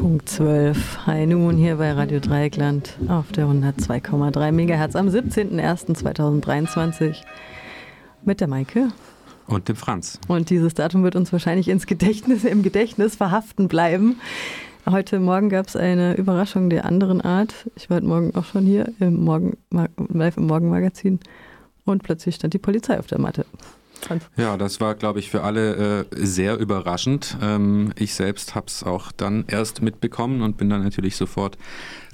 Punkt 12. Hi nun hier bei Radio Dreieckland auf der 102,3 MHz am 17.01.2023 mit der Maike. Und dem Franz. Und dieses Datum wird uns wahrscheinlich ins Gedächtnis, im Gedächtnis verhaften bleiben. Heute Morgen gab es eine Überraschung der anderen Art. Ich war heute Morgen auch schon hier im Morgen, live im Morgenmagazin und plötzlich stand die Polizei auf der Matte. Ja, das war, glaube ich, für alle äh, sehr überraschend. Ähm, ich selbst habe es auch dann erst mitbekommen und bin dann natürlich sofort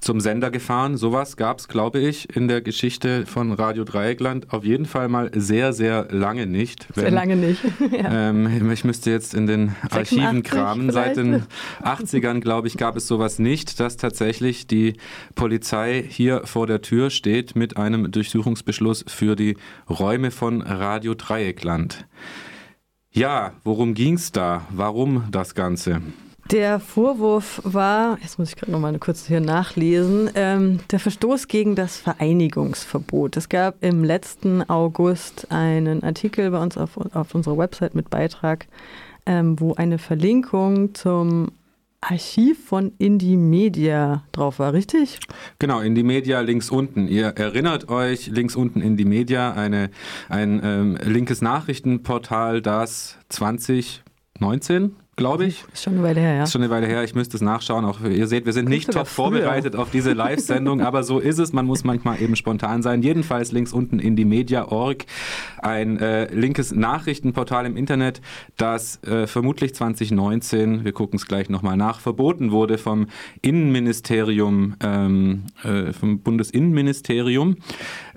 zum Sender gefahren. Sowas gab es, glaube ich, in der Geschichte von Radio Dreieckland auf jeden Fall mal sehr, sehr lange nicht. Wenn, sehr lange nicht. ja. ähm, ich müsste jetzt in den Archiven kramen. Seit den 80ern, glaube ich, gab es sowas nicht, dass tatsächlich die Polizei hier vor der Tür steht mit einem Durchsuchungsbeschluss für die Räume von Radio Dreieckland. Ja, worum ging es da? Warum das Ganze? Der Vorwurf war, jetzt muss ich gerade noch mal kurz hier nachlesen, ähm, der Verstoß gegen das Vereinigungsverbot. Es gab im letzten August einen Artikel bei uns auf, auf unserer Website mit Beitrag, ähm, wo eine Verlinkung zum Archiv von Indie Media drauf war, richtig? Genau, Indie Media links unten. Ihr erinnert euch, links unten Indie Media, eine, ein ähm, linkes Nachrichtenportal, das 2019 glaube ich. Ist schon eine Weile her, ja. Ist schon eine Weile her. Ich müsste es nachschauen. Auch ihr seht, wir sind nicht top vorbereitet auf diese Live-Sendung, aber so ist es. Man muss manchmal eben spontan sein. Jedenfalls links unten in die Media.org ein äh, linkes Nachrichtenportal im Internet, das äh, vermutlich 2019, wir gucken es gleich nochmal nach, verboten wurde vom Innenministerium, ähm, äh, vom Bundesinnenministerium.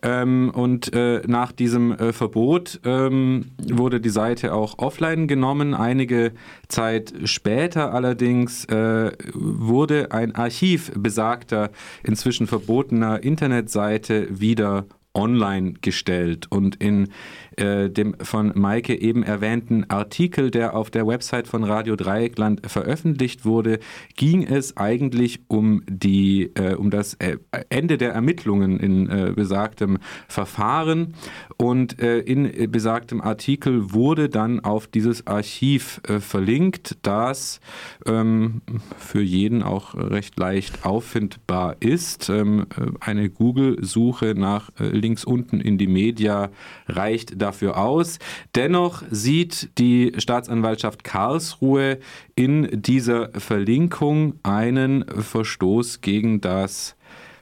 Ähm, und äh, nach diesem äh, Verbot ähm, wurde die Seite auch offline genommen. Einige Zeit später allerdings äh, wurde ein Archiv besagter, inzwischen verbotener Internetseite wieder online gestellt. Und in äh, dem von Maike eben erwähnten Artikel, der auf der Website von Radio Dreieckland veröffentlicht wurde, ging es eigentlich um die äh, um das äh, Ende der Ermittlungen in äh, besagtem Verfahren und in besagtem Artikel wurde dann auf dieses Archiv verlinkt, das ähm, für jeden auch recht leicht auffindbar ist. Ähm, eine Google-Suche nach links unten in die Media reicht dafür aus. Dennoch sieht die Staatsanwaltschaft Karlsruhe in dieser Verlinkung einen Verstoß gegen das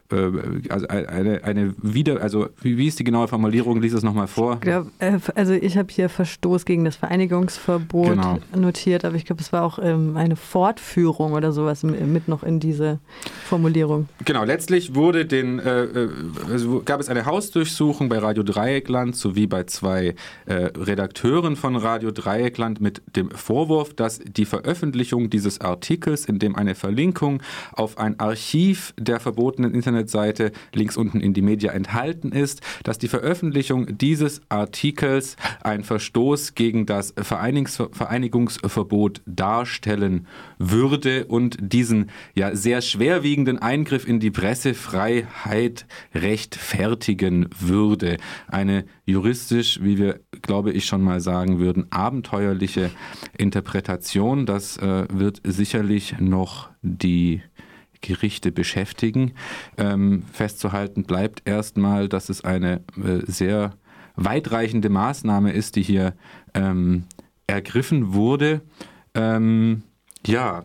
also eine, eine wieder, also wie, wie ist die genaue Formulierung? Lies es nochmal vor. Ich glaub, äh, also ich habe hier Verstoß gegen das Vereinigungsverbot genau. notiert, aber ich glaube, es war auch ähm, eine Fortführung oder sowas mit noch in diese Formulierung. Genau, letztlich wurde den, äh, äh also gab es eine Hausdurchsuchung bei Radio Dreieckland sowie bei zwei äh, Redakteuren von Radio Dreieckland mit dem Vorwurf, dass die Veröffentlichung dieses Artikels, in dem eine Verlinkung auf ein Archiv der verbotenen Internet Internetseite links unten in die Media enthalten ist, dass die Veröffentlichung dieses Artikels ein Verstoß gegen das Vereinigungsverbot darstellen würde und diesen ja sehr schwerwiegenden Eingriff in die Pressefreiheit rechtfertigen würde. Eine juristisch, wie wir, glaube ich, schon mal sagen würden, abenteuerliche Interpretation. Das äh, wird sicherlich noch die Gerichte beschäftigen. Ähm, festzuhalten bleibt erstmal, dass es eine äh, sehr weitreichende Maßnahme ist, die hier ähm, ergriffen wurde. Ähm, ja,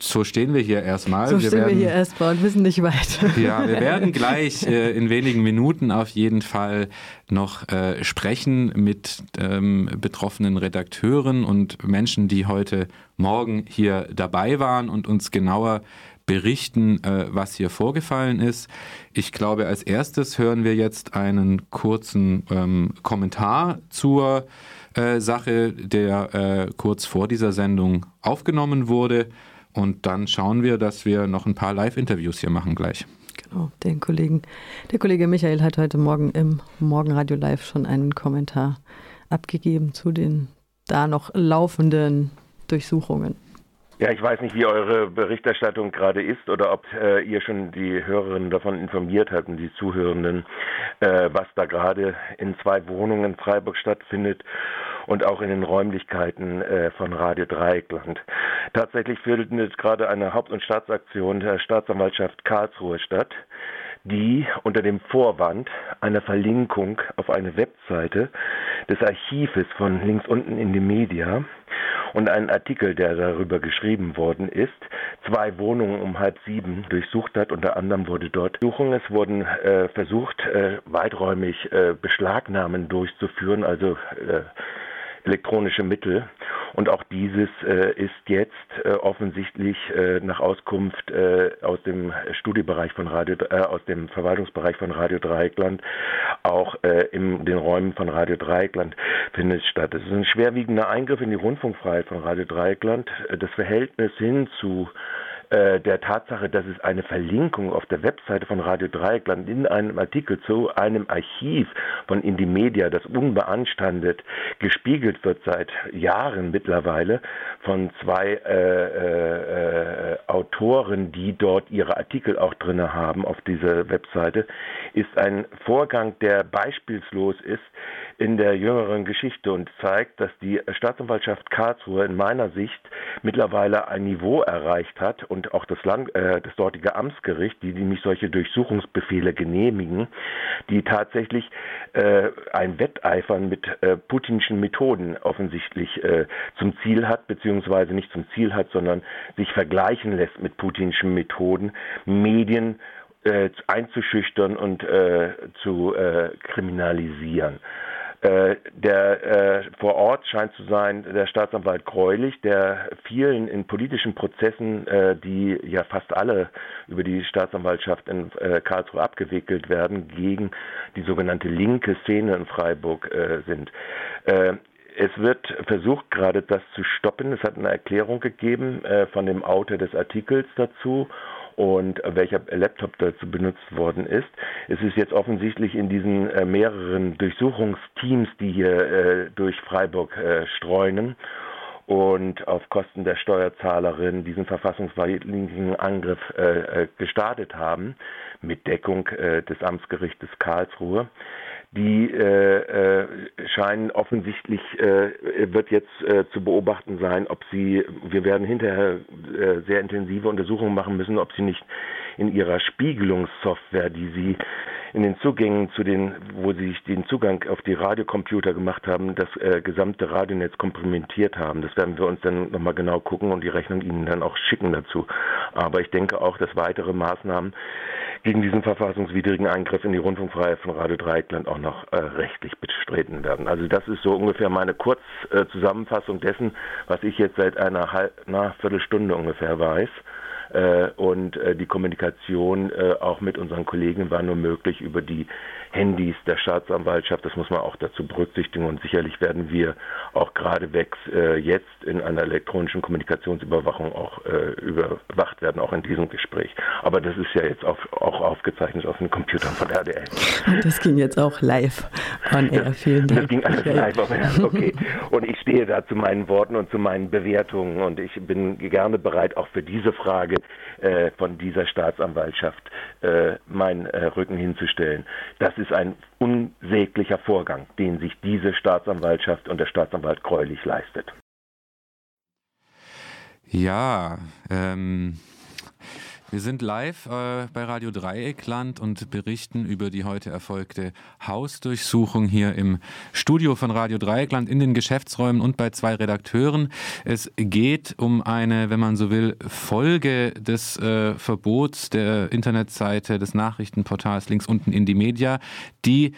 so stehen wir hier erstmal. So wir stehen werden, wir hier erstmal und wissen nicht weiter. Ja, wir werden gleich äh, in wenigen Minuten auf jeden Fall noch äh, sprechen mit ähm, betroffenen Redakteuren und Menschen, die heute Morgen hier dabei waren und uns genauer berichten, äh, was hier vorgefallen ist. Ich glaube, als erstes hören wir jetzt einen kurzen ähm, Kommentar zur äh, Sache, der äh, kurz vor dieser Sendung aufgenommen wurde. Und dann schauen wir, dass wir noch ein paar Live-Interviews hier machen gleich. Genau, den Kollegen. Der Kollege Michael hat heute Morgen im Morgenradio Live schon einen Kommentar abgegeben zu den da noch laufenden Durchsuchungen. Ja, ich weiß nicht, wie eure Berichterstattung gerade ist oder ob äh, ihr schon die Hörerinnen davon informiert habt und die Zuhörenden, äh, was da gerade in zwei Wohnungen in Freiburg stattfindet und auch in den Räumlichkeiten äh, von Radio Dreieckland. Tatsächlich findet gerade eine Haupt- und Staatsaktion der Staatsanwaltschaft Karlsruhe statt die unter dem Vorwand einer Verlinkung auf eine Webseite des Archives von links unten in die Media und einen Artikel, der darüber geschrieben worden ist, zwei Wohnungen um halb sieben durchsucht hat. Unter anderem wurde dort Suchung. Es wurden äh, versucht, äh, weiträumig äh, Beschlagnahmen durchzuführen, also äh, elektronische Mittel. Und auch dieses äh, ist jetzt äh, offensichtlich äh, nach Auskunft äh, aus dem Studiebereich von Radio, äh, aus dem Verwaltungsbereich von Radio Dreieckland, auch äh, in den Räumen von Radio Dreieckland findet statt. Es ist ein schwerwiegender Eingriff in die Rundfunkfreiheit von Radio Dreieckland. Das Verhältnis hin zu äh, der Tatsache, dass es eine Verlinkung auf der Webseite von Radio Dreieckland in einem Artikel zu einem Archiv von Indimedia, das unbeanstandet gespiegelt wird seit Jahren mittlerweile von zwei äh, äh, Autoren, die dort ihre Artikel auch drin haben auf dieser Webseite, ist ein Vorgang, der beispielslos ist in der jüngeren Geschichte und zeigt, dass die Staatsanwaltschaft Karlsruhe in meiner Sicht mittlerweile ein Niveau erreicht hat und auch das, Land, äh, das dortige Amtsgericht, die, die nämlich solche Durchsuchungsbefehle genehmigen, die tatsächlich äh, ein Wetteifern mit äh, putinschen Methoden offensichtlich äh, zum Ziel hat, beziehungsweise nicht zum Ziel hat, sondern sich vergleichen lässt mit putinschen Methoden, Medien äh, einzuschüchtern und äh, zu äh, kriminalisieren. Äh, der äh, vor Ort scheint zu sein der Staatsanwalt Greulich, der vielen in politischen Prozessen, äh, die ja fast alle über die Staatsanwaltschaft in äh, Karlsruhe abgewickelt werden, gegen die sogenannte linke Szene in Freiburg äh, sind. Äh, es wird versucht, gerade das zu stoppen. Es hat eine Erklärung gegeben von dem Autor des Artikels dazu und welcher Laptop dazu benutzt worden ist. Es ist jetzt offensichtlich in diesen äh, mehreren Durchsuchungsteams, die hier äh, durch Freiburg äh, streunen und auf Kosten der Steuerzahlerin diesen verfassungswidrigen Angriff äh, äh, gestartet haben mit Deckung äh, des Amtsgerichtes Karlsruhe die äh, äh, scheinen offensichtlich, äh, wird jetzt äh, zu beobachten sein, ob sie, wir werden hinterher äh, sehr intensive Untersuchungen machen müssen, ob sie nicht in ihrer Spiegelungssoftware, die sie in den Zugängen zu den, wo sie sich den Zugang auf die Radiocomputer gemacht haben, das äh, gesamte Radionetz komplementiert haben. Das werden wir uns dann nochmal genau gucken und die Rechnung Ihnen dann auch schicken dazu. Aber ich denke auch, dass weitere Maßnahmen gegen diesen verfassungswidrigen Eingriff in die Rundfunkfreiheit von Radio Dreieckland auch noch äh, rechtlich bestreten werden. Also das ist so ungefähr meine Kurzzusammenfassung dessen, was ich jetzt seit einer halb, na, Viertelstunde ungefähr weiß. Äh, und äh, die Kommunikation äh, auch mit unseren Kollegen war nur möglich über die Handys der Staatsanwaltschaft. Das muss man auch dazu berücksichtigen und sicherlich werden wir auch geradewegs jetzt in einer elektronischen Kommunikationsüberwachung auch überwacht werden, auch in diesem Gespräch. Aber das ist ja jetzt auch, auch aufgezeichnet auf den Computern von RDL. Das ging jetzt auch live on air. Vielen Dank. Das ging alles live on air. Okay. Und ich stehe da zu meinen Worten und zu meinen Bewertungen und ich bin gerne bereit, auch für diese Frage äh, von dieser Staatsanwaltschaft äh, meinen äh, Rücken hinzustellen. Das ist ein unsäglicher Vorgang, den sich diese Staatsanwaltschaft und der Staatsanwalt Greulich leistet. Ja, ähm, wir sind live äh, bei Radio Dreieckland und berichten über die heute erfolgte Hausdurchsuchung hier im Studio von Radio Dreieckland in den Geschäftsräumen und bei zwei Redakteuren. Es geht um eine, wenn man so will, Folge des äh, Verbots der Internetseite des Nachrichtenportals links unten in die Media, die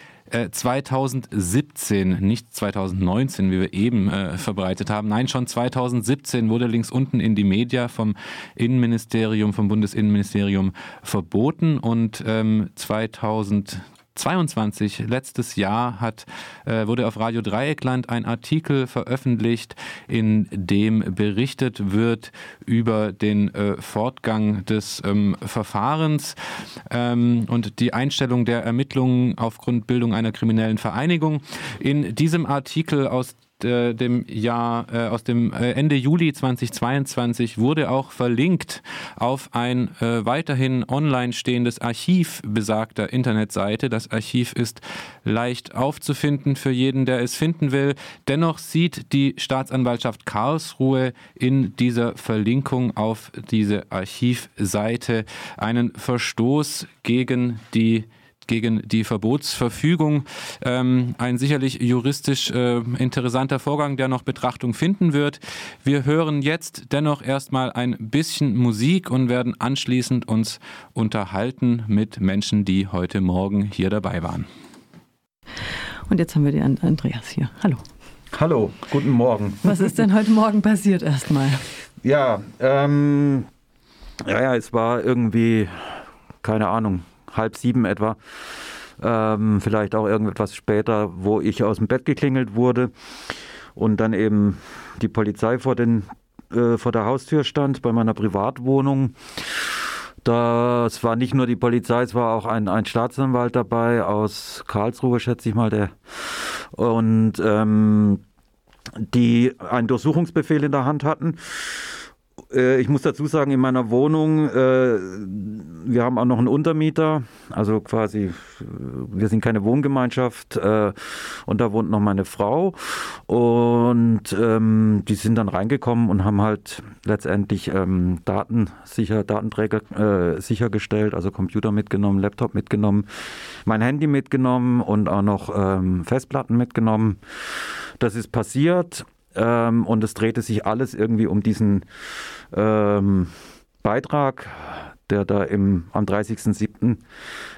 2017, äh, nicht 2019, wie wir eben äh, verbreitet haben. Nein, schon 2017 wurde links unten in die Media vom Innenministerium, vom Bundesinnenministerium verboten und ähm, 2000 22, letztes Jahr, hat, äh, wurde auf Radio Dreieckland ein Artikel veröffentlicht, in dem berichtet wird über den äh, Fortgang des ähm, Verfahrens ähm, und die Einstellung der Ermittlungen aufgrund Bildung einer kriminellen Vereinigung. In diesem Artikel aus äh, dem Jahr, äh, aus dem äh, Ende Juli 2022 wurde auch verlinkt auf ein äh, weiterhin online stehendes Archiv besagter Internetseite. Das Archiv ist leicht aufzufinden für jeden, der es finden will. Dennoch sieht die Staatsanwaltschaft Karlsruhe in dieser Verlinkung auf diese Archivseite einen Verstoß gegen die gegen die Verbotsverfügung. Ähm, ein sicherlich juristisch äh, interessanter Vorgang, der noch Betrachtung finden wird. Wir hören jetzt dennoch erstmal ein bisschen Musik und werden anschließend uns unterhalten mit Menschen, die heute Morgen hier dabei waren. Und jetzt haben wir den Andreas hier. Hallo. Hallo, guten Morgen. Was ist denn heute Morgen passiert erstmal? Ja, ähm, ja, ja, es war irgendwie, keine Ahnung, halb sieben etwa, ähm, vielleicht auch irgendetwas später, wo ich aus dem Bett geklingelt wurde und dann eben die Polizei vor, den, äh, vor der Haustür stand bei meiner Privatwohnung. Das war nicht nur die Polizei, es war auch ein, ein Staatsanwalt dabei aus Karlsruhe, schätze ich mal, der. Und ähm, die einen Durchsuchungsbefehl in der Hand hatten. Äh, ich muss dazu sagen, in meiner Wohnung, äh, wir haben auch noch einen Untermieter, also quasi, wir sind keine Wohngemeinschaft äh, und da wohnt noch meine Frau. Und ähm, die sind dann reingekommen und haben halt letztendlich ähm, Daten sicher, Datenträger äh, sichergestellt, also Computer mitgenommen, Laptop mitgenommen, mein Handy mitgenommen und auch noch ähm, Festplatten mitgenommen. Das ist passiert ähm, und es drehte sich alles irgendwie um diesen ähm, Beitrag, der da im, am 30.07.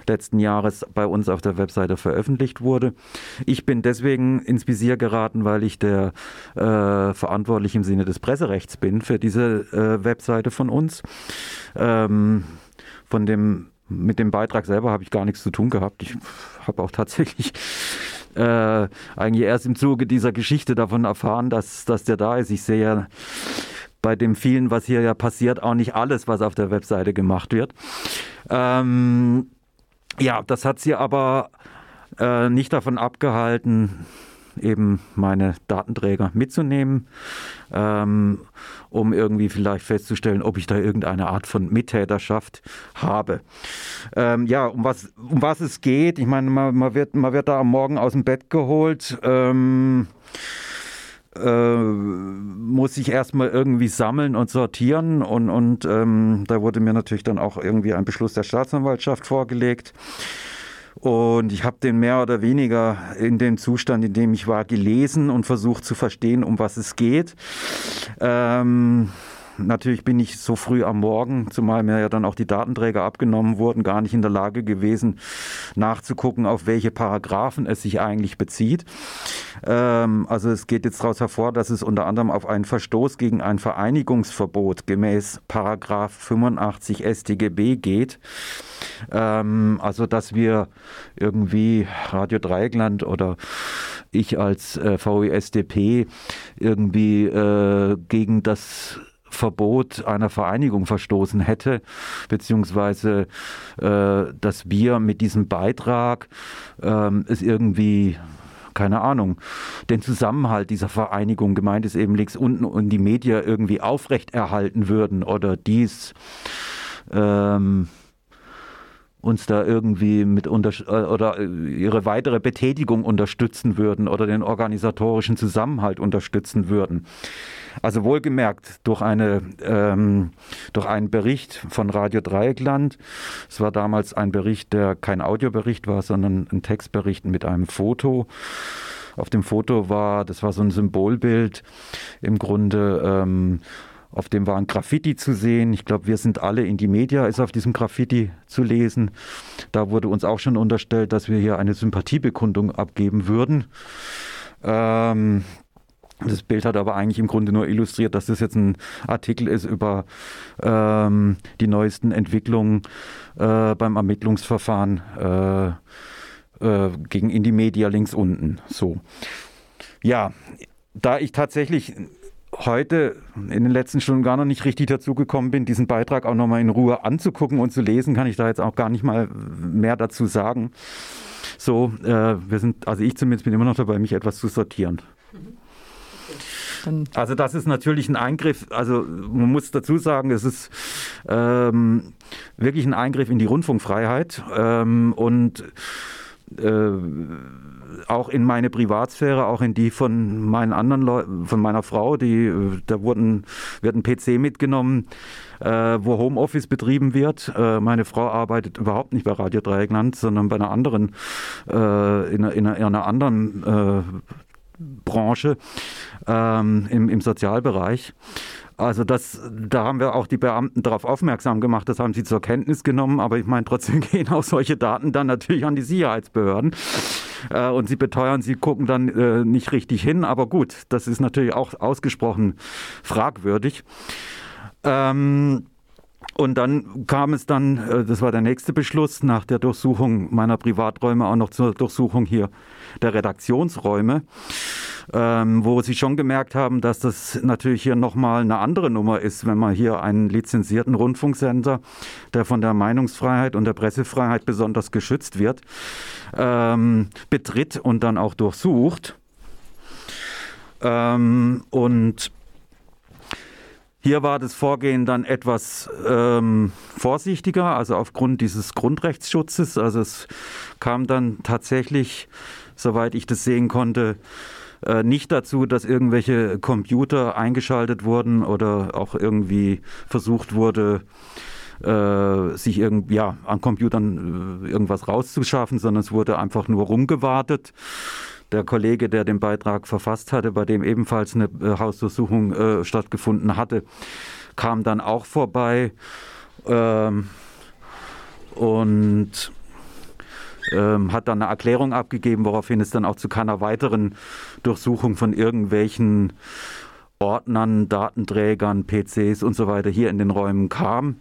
letzten Jahres bei uns auf der Webseite veröffentlicht wurde. Ich bin deswegen ins Visier geraten, weil ich der äh, verantwortlich im Sinne des Presserechts bin für diese äh, Webseite von uns. Ähm, von dem, mit dem Beitrag selber habe ich gar nichts zu tun gehabt. Ich habe auch tatsächlich äh, eigentlich erst im Zuge dieser Geschichte davon erfahren, dass, dass der da ist. Ich sehe ja bei dem vielen, was hier ja passiert, auch nicht alles, was auf der Webseite gemacht wird. Ähm, ja, das hat sie aber äh, nicht davon abgehalten, eben meine Datenträger mitzunehmen, ähm, um irgendwie vielleicht festzustellen, ob ich da irgendeine Art von Mittäterschaft habe. Ähm, ja, um was, um was es geht, ich meine, man, man, wird, man wird da am Morgen aus dem Bett geholt. Ähm, äh, muss ich erstmal irgendwie sammeln und sortieren und, und ähm, da wurde mir natürlich dann auch irgendwie ein Beschluss der Staatsanwaltschaft vorgelegt. Und ich habe den mehr oder weniger in dem Zustand, in dem ich war, gelesen und versucht zu verstehen, um was es geht. Ähm, Natürlich bin ich so früh am Morgen, zumal mir ja dann auch die Datenträger abgenommen wurden, gar nicht in der Lage gewesen, nachzugucken, auf welche Paragraphen es sich eigentlich bezieht. Ähm, also es geht jetzt daraus hervor, dass es unter anderem auf einen Verstoß gegen ein Vereinigungsverbot gemäß Paragraph 85 StGB geht. Ähm, also dass wir irgendwie Radio Dreieckland oder ich als äh, VESDP irgendwie äh, gegen das Verbot einer Vereinigung verstoßen hätte, beziehungsweise äh, dass wir mit diesem Beitrag äh, es irgendwie keine Ahnung, den Zusammenhalt dieser Vereinigung, gemeint ist eben links unten und die Medien irgendwie aufrechterhalten würden oder dies ähm, uns da irgendwie mit unter äh, oder ihre weitere Betätigung unterstützen würden oder den organisatorischen Zusammenhalt unterstützen würden. Also wohlgemerkt durch, eine, ähm, durch einen Bericht von Radio Dreieckland. Es war damals ein Bericht, der kein Audiobericht war, sondern ein Textbericht mit einem Foto. Auf dem Foto war, das war so ein Symbolbild, im Grunde ähm, auf dem war ein Graffiti zu sehen. Ich glaube, wir sind alle in die Media, ist auf diesem Graffiti zu lesen. Da wurde uns auch schon unterstellt, dass wir hier eine Sympathiebekundung abgeben würden. Ähm, das Bild hat aber eigentlich im Grunde nur illustriert, dass das jetzt ein Artikel ist über ähm, die neuesten Entwicklungen äh, beim Ermittlungsverfahren äh, äh, gegen Indie-Media links unten. So. Ja, da ich tatsächlich heute in den letzten Stunden gar noch nicht richtig dazu gekommen bin, diesen Beitrag auch nochmal in Ruhe anzugucken und zu lesen, kann ich da jetzt auch gar nicht mal mehr dazu sagen. So, äh, wir sind, also ich zumindest bin immer noch dabei, mich etwas zu sortieren. also das ist natürlich ein Eingriff, also man muss dazu sagen, es ist ähm, wirklich ein Eingriff in die Rundfunkfreiheit ähm, und äh, auch in meine Privatsphäre, auch in die von meinen anderen Leuten, von meiner Frau, die äh, da wurden, wird ein PC mitgenommen, äh, wo Homeoffice betrieben wird. Äh, meine Frau arbeitet überhaupt nicht bei Radio Dreieckland, sondern bei einer anderen, äh, in, in, in, einer anderen äh, Branche ähm, im, im Sozialbereich. Also das, da haben wir auch die Beamten darauf aufmerksam gemacht, das haben sie zur Kenntnis genommen, aber ich meine, trotzdem gehen auch solche Daten dann natürlich an die Sicherheitsbehörden äh, und sie beteuern, sie gucken dann äh, nicht richtig hin, aber gut, das ist natürlich auch ausgesprochen fragwürdig. Ähm, und dann kam es dann, äh, das war der nächste Beschluss, nach der Durchsuchung meiner Privaträume auch noch zur Durchsuchung hier der Redaktionsräume, ähm, wo sie schon gemerkt haben, dass das natürlich hier nochmal eine andere Nummer ist, wenn man hier einen lizenzierten Rundfunksender, der von der Meinungsfreiheit und der Pressefreiheit besonders geschützt wird, ähm, betritt und dann auch durchsucht. Ähm, und hier war das Vorgehen dann etwas ähm, vorsichtiger, also aufgrund dieses Grundrechtsschutzes. Also es kam dann tatsächlich, soweit ich das sehen konnte, äh, nicht dazu, dass irgendwelche Computer eingeschaltet wurden oder auch irgendwie versucht wurde, äh, sich irgend, ja, an Computern äh, irgendwas rauszuschaffen, sondern es wurde einfach nur rumgewartet. Der Kollege, der den Beitrag verfasst hatte, bei dem ebenfalls eine äh, Hausdurchsuchung äh, stattgefunden hatte, kam dann auch vorbei. Ähm, und ähm, hat dann eine Erklärung abgegeben, woraufhin es dann auch zu keiner weiteren Durchsuchung von irgendwelchen Ordnern, Datenträgern, PCs und so weiter hier in den Räumen kam.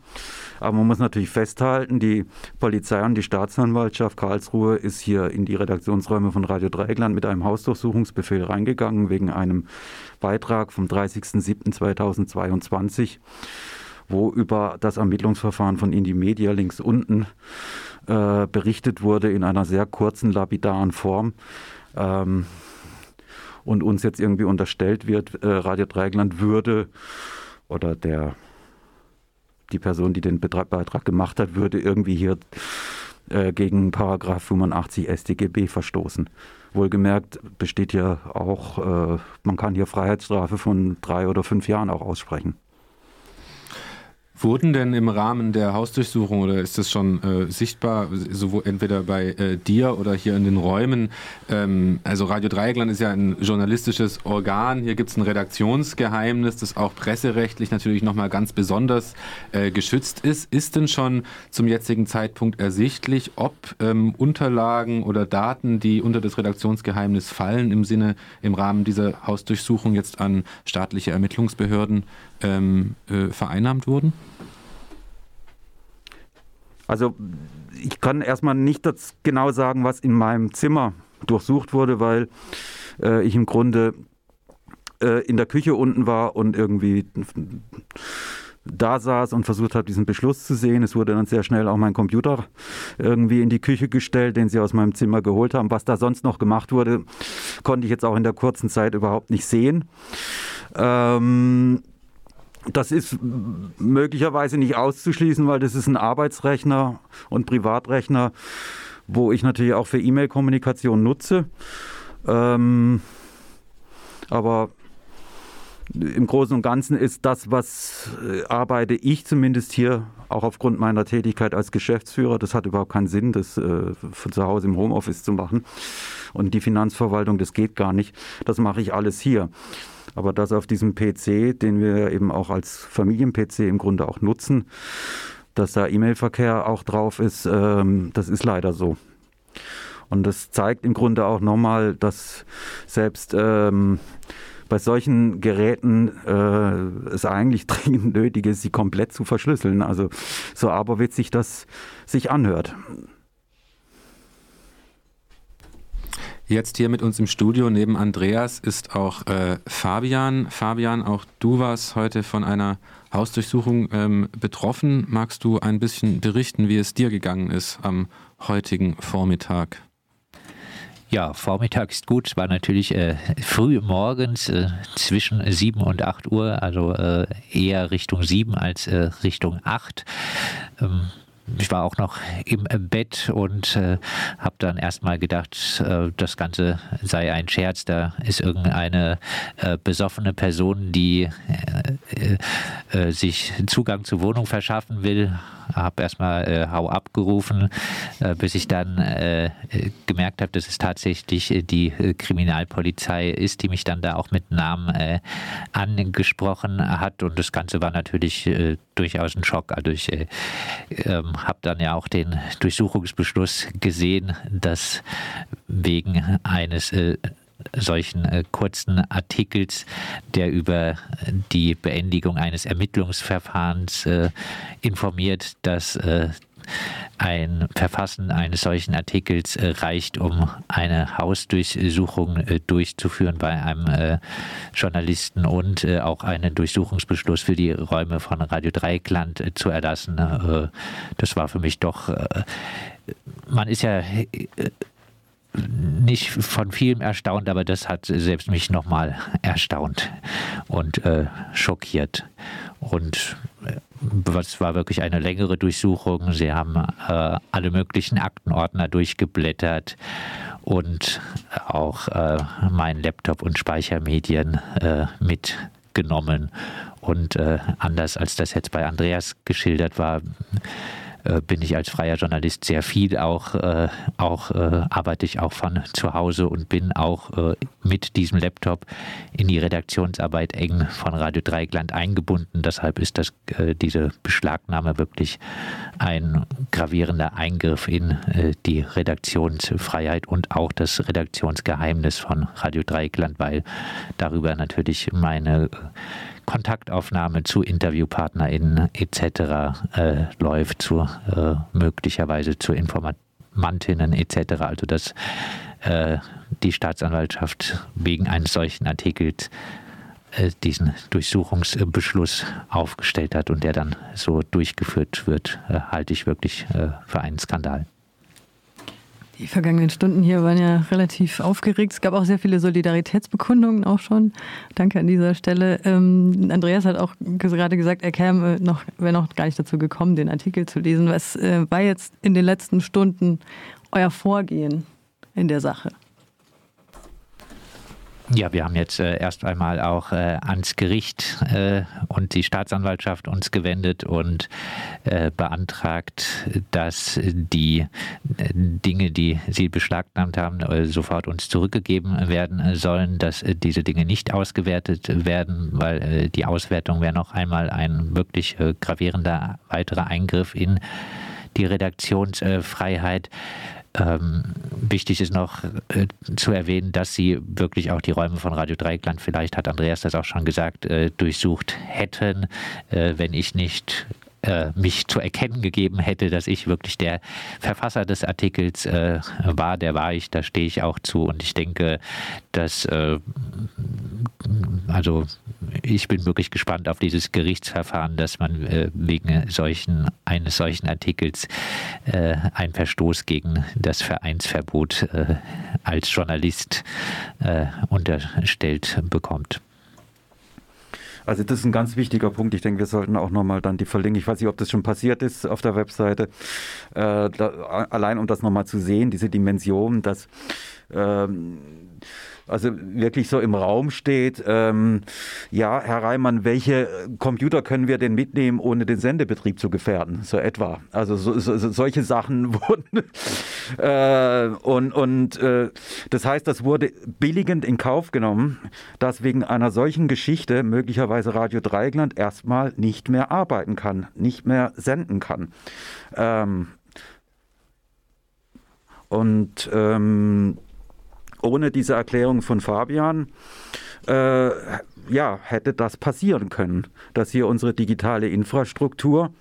Aber man muss natürlich festhalten, die Polizei und die Staatsanwaltschaft Karlsruhe ist hier in die Redaktionsräume von Radio Dreieckland mit einem Hausdurchsuchungsbefehl reingegangen wegen einem Beitrag vom 30.07.2022 wo über das Ermittlungsverfahren von Indie Media links unten äh, berichtet wurde in einer sehr kurzen, lapidaren Form. Ähm, und uns jetzt irgendwie unterstellt wird, äh, Radio Dreieckland würde oder der die Person, die den Beitrag gemacht hat, würde irgendwie hier äh, gegen Paragraph 85 StGB verstoßen. Wohlgemerkt besteht ja auch, äh, man kann hier Freiheitsstrafe von drei oder fünf Jahren auch aussprechen. Wurden denn im Rahmen der Hausdurchsuchung oder ist das schon äh, sichtbar, sowohl entweder bei äh, dir oder hier in den Räumen? Ähm, also Radio Dreieckland ist ja ein journalistisches Organ. Hier gibt es ein Redaktionsgeheimnis, das auch presserechtlich natürlich nochmal ganz besonders äh, geschützt ist. Ist denn schon zum jetzigen Zeitpunkt ersichtlich, ob ähm, Unterlagen oder Daten, die unter das Redaktionsgeheimnis fallen, im Sinne im Rahmen dieser Hausdurchsuchung jetzt an staatliche Ermittlungsbehörden ähm, äh, vereinnahmt wurden? Also ich kann erstmal nicht genau sagen, was in meinem Zimmer durchsucht wurde, weil äh, ich im Grunde äh, in der Küche unten war und irgendwie da saß und versucht habe, diesen Beschluss zu sehen. Es wurde dann sehr schnell auch mein Computer irgendwie in die Küche gestellt, den sie aus meinem Zimmer geholt haben. Was da sonst noch gemacht wurde, konnte ich jetzt auch in der kurzen Zeit überhaupt nicht sehen. Ähm, das ist möglicherweise nicht auszuschließen, weil das ist ein Arbeitsrechner und Privatrechner, wo ich natürlich auch für E-Mail-Kommunikation nutze. Ähm, aber im Großen und Ganzen ist das, was äh, arbeite ich zumindest hier, auch aufgrund meiner Tätigkeit als Geschäftsführer, das hat überhaupt keinen Sinn, das äh, von zu Hause im Homeoffice zu machen. Und die Finanzverwaltung, das geht gar nicht. Das mache ich alles hier. Aber das auf diesem PC, den wir eben auch als Familien-PC im Grunde auch nutzen, dass da E-Mail-Verkehr auch drauf ist, ähm, das ist leider so. Und das zeigt im Grunde auch nochmal, dass selbst ähm, bei solchen Geräten äh, es eigentlich dringend nötig ist, sie komplett zu verschlüsseln. Also so aberwitzig das sich anhört. Jetzt hier mit uns im Studio neben Andreas ist auch äh, Fabian. Fabian, auch du warst heute von einer Hausdurchsuchung ähm, betroffen. Magst du ein bisschen berichten, wie es dir gegangen ist am heutigen Vormittag? Ja, Vormittag ist gut. Es war natürlich äh, früh morgens äh, zwischen 7 und 8 Uhr, also äh, eher Richtung 7 als äh, Richtung 8. Ähm, ich war auch noch im Bett und äh, habe dann erstmal gedacht, äh, das Ganze sei ein Scherz. Da ist irgendeine äh, besoffene Person, die äh, äh, sich Zugang zur Wohnung verschaffen will. Habe erstmal äh, Hau abgerufen, bis ich dann gemerkt habe, dass es tatsächlich die Kriminalpolizei ist, die mich dann da auch mit Namen angesprochen hat. Und das Ganze war natürlich durchaus ein Schock. Also ich ähm, habe dann ja auch den Durchsuchungsbeschluss gesehen, dass wegen eines äh, solchen äh, kurzen Artikels, der über die Beendigung eines Ermittlungsverfahrens äh, informiert, dass äh, ein Verfassen eines solchen Artikels äh, reicht, um eine Hausdurchsuchung äh, durchzuführen bei einem äh, Journalisten und auch einen Durchsuchungsbeschluss für die Räume von Radio Dreieckland zu erlassen. das war für mich doch, man ist ja nicht von vielem erstaunt, aber das hat selbst mich nochmal erstaunt und äh, schockiert. Und es war wirklich eine längere Durchsuchung. Sie haben äh, alle möglichen Aktenordner durchgeblättert und auch äh, mein Laptop und Speichermedien äh, mitgenommen. Und äh, anders als das jetzt bei Andreas geschildert war, äh, bin ich als freier Journalist sehr viel auch, äh, auch äh, arbeite ich auch von zu Hause und bin auch äh, mit diesem Laptop in die Redaktionsarbeit eng von Radio Dreigland eingebunden. Deshalb ist das, diese Beschlagnahme wirklich ein gravierender Eingriff in die Redaktionsfreiheit und auch das Redaktionsgeheimnis von Radio Dreigland, weil darüber natürlich meine Kontaktaufnahme zu InterviewpartnerInnen etc. Äh, läuft, zu äh, möglicherweise zu Informantinnen etc. Also dass äh, die Staatsanwaltschaft wegen eines solchen Artikels äh, diesen Durchsuchungsbeschluss aufgestellt hat und der dann so durchgeführt wird, äh, halte ich wirklich äh, für einen Skandal. Die vergangenen Stunden hier waren ja relativ aufgeregt. Es gab auch sehr viele Solidaritätsbekundungen auch schon. Danke an dieser Stelle. Ähm, Andreas hat auch gerade gesagt, er käme noch, wäre noch gar nicht dazu gekommen, den Artikel zu lesen. Was äh, war jetzt in den letzten Stunden euer Vorgehen in der Sache? Ja, wir haben jetzt äh, erst einmal auch äh, ans Gericht äh, und die Staatsanwaltschaft uns gewendet und äh, beantragt, dass die äh, Dinge, die sie beschlagnahmt haben, äh, sofort uns zurückgegeben werden sollen, dass diese Dinge nicht ausgewertet werden, weil die Auswertung wäre noch einmal ein wirklich gravierender weiterer Eingriff in die Redaktionsfreiheit. Ähm, wichtig ist noch äh, zu erwähnen, dass sie wirklich auch die Räume von Radio Dreieckland, vielleicht hat Andreas das auch schon gesagt, äh, durchsucht hätten, äh, wenn ich nicht äh, mich zu erkennen gegeben hätte, dass ich wirklich der Verfasser des Artikels äh, war, der war ich, da stehe ich auch zu und ich denke, dass äh, also ich bin wirklich gespannt auf dieses Gerichtsverfahren, dass man äh, wegen solchen eines solchen Artikels äh, einen Verstoß gegen das Vereinsverbot als Journalist unterstellt bekommt. Also das ist ein ganz wichtiger Punkt. Ich denke, wir sollten auch nochmal dann die verlinken. Ich weiß nicht, ob das schon passiert ist auf der Webseite. Äh, da, allein um das nochmal zu sehen, diese Dimension, dass ähm, also wirklich so im Raum steht, ähm, ja, Herr Reimann, welche Computer können wir denn mitnehmen, ohne den Sendebetrieb zu gefährden? So etwa. Also so, so, solche Sachen wurden. Äh, und und äh, das heißt, das wurde billigend in Kauf genommen, dass wegen einer solchen Geschichte möglicherweise Radio Dreigland erstmal nicht mehr arbeiten kann, nicht mehr senden kann. Ähm, und ähm, ohne diese Erklärung von Fabian, äh, ja, hätte das passieren können, dass hier unsere digitale Infrastruktur